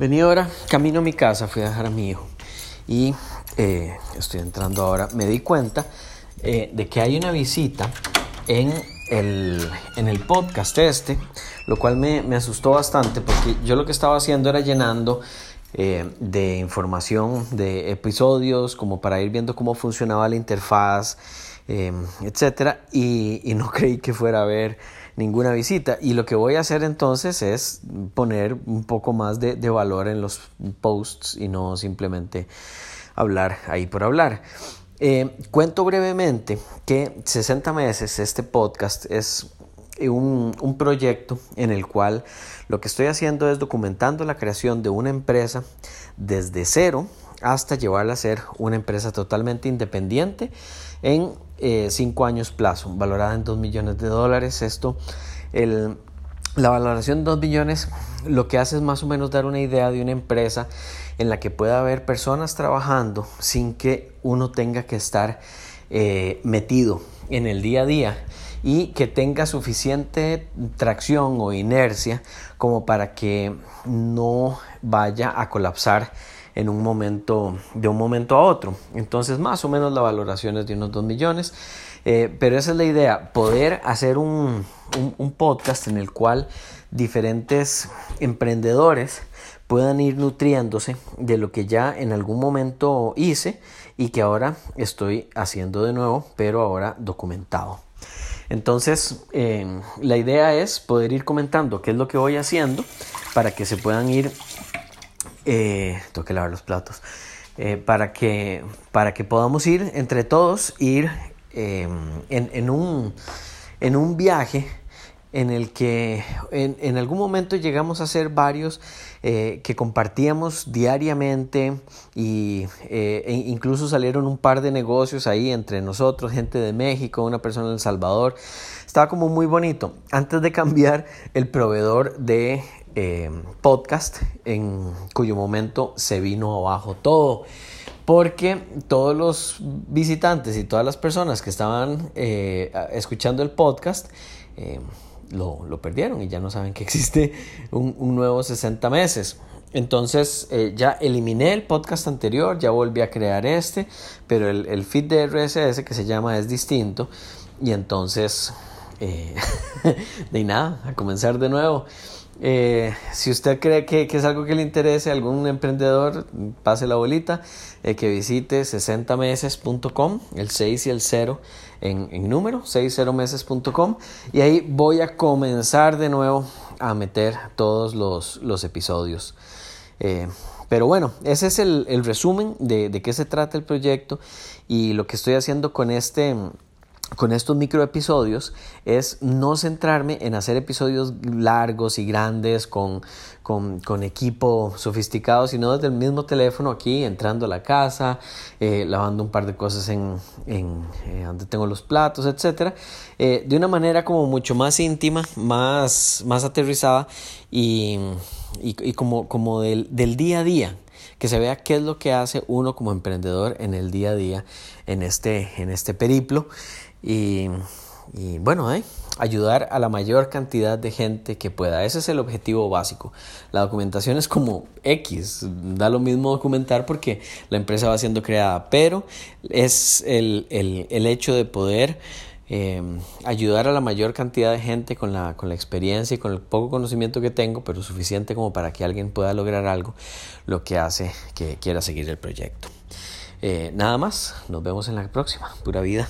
Vení ahora, camino a mi casa, fui a dejar a mi hijo y eh, estoy entrando ahora. Me di cuenta eh, de que hay una visita en el, en el podcast este, lo cual me, me, asustó bastante porque yo lo que estaba haciendo era llenando eh, de información de episodios, como para ir viendo cómo funcionaba la interfaz, etcétera, y, no creí que fuera a ver ninguna visita. Y lo que voy a hacer entonces es poner un poco más de, valor en los posts y no simplemente hablar ahí por hablar. Eh, cuento brevemente que 60 meses, este podcast es un, proyecto en el cual lo que estoy haciendo es documentando la creación de una empresa desde cero hasta llevarla a ser una empresa totalmente independiente en eh, cinco años plazo, valorada en 2 millones de dólares. Esto, la valoración de 2 millones lo que hace es más o menos dar una idea de una empresa en la que pueda haber personas trabajando sin que uno tenga que estar eh, metido en el día a día y que tenga suficiente tracción o inercia como para que no vaya a colapsar en un momento, de un momento a otro. Entonces, más o menos la valoración es de unos 2 millones. Eh, pero esa es la idea, poder hacer un, un, podcast en el cual diferentes emprendedores puedan ir nutriéndose de lo que ya en algún momento hice y que ahora estoy haciendo de nuevo, pero ahora documentado. Entonces, eh, la idea es poder ir comentando qué es lo que voy haciendo para que se puedan ir eh, tengo que lavar los platos, eh, para, que, para que podamos ir entre todos, ir em, en, en, un, en un viaje en el que en, en, algún momento llegamos a ser varios eh, que compartíamos diariamente y eh, e incluso salieron un par de negocios ahí entre nosotros, gente de México, una persona de El Salvador. Estaba como muy bonito. Antes de cambiar el proveedor de eh, podcast en cuyo momento se vino abajo todo porque todos los visitantes y todas las personas que estaban escuchando el podcast lo, lo, perdieron y ya no saben que existe un, un nuevo 60 meses. Entonces ya eliminé el podcast anterior, ya volví a crear este, pero el, el feed de RSS que se llama es distinto y entonces de nada, a comenzar de nuevo. Eh, si usted cree que, es algo que le interese a algún emprendedor, pase la bolita, eh, que visite 60meses.com, el 6 y el 0 en, en número, 60meses.com, y ahí voy a comenzar de nuevo a meter todos los, los episodios. Eh, pero bueno, ese es el, el resumen de, de qué se trata el proyecto y lo que estoy haciendo con este con estos micro episodios es no centrarme en hacer episodios largos y grandes con, con, con equipo sofisticado, sino desde el mismo teléfono aquí, entrando a la casa, eh, lavando un par de cosas en, en eh, donde tengo los platos, etc. Eh, de una manera como mucho más íntima, más, más aterrizada y, y, como, como del, del día a día que se vea qué es lo que hace uno como emprendedor en el día a día, en este, en este periplo y, bueno, eh, ayudar a la mayor cantidad de gente que pueda. Ese es el objetivo básico. La documentación es como X, da lo mismo documentar porque la empresa va siendo creada, pero es el, el, el hecho de poder eh, ayudar a la mayor cantidad de gente con la, con la experiencia y con el poco conocimiento que tengo, pero suficiente como para que alguien pueda lograr algo, lo que hace que quiera seguir el proyecto. Eh, nada más, nos vemos en la próxima. Pura vida.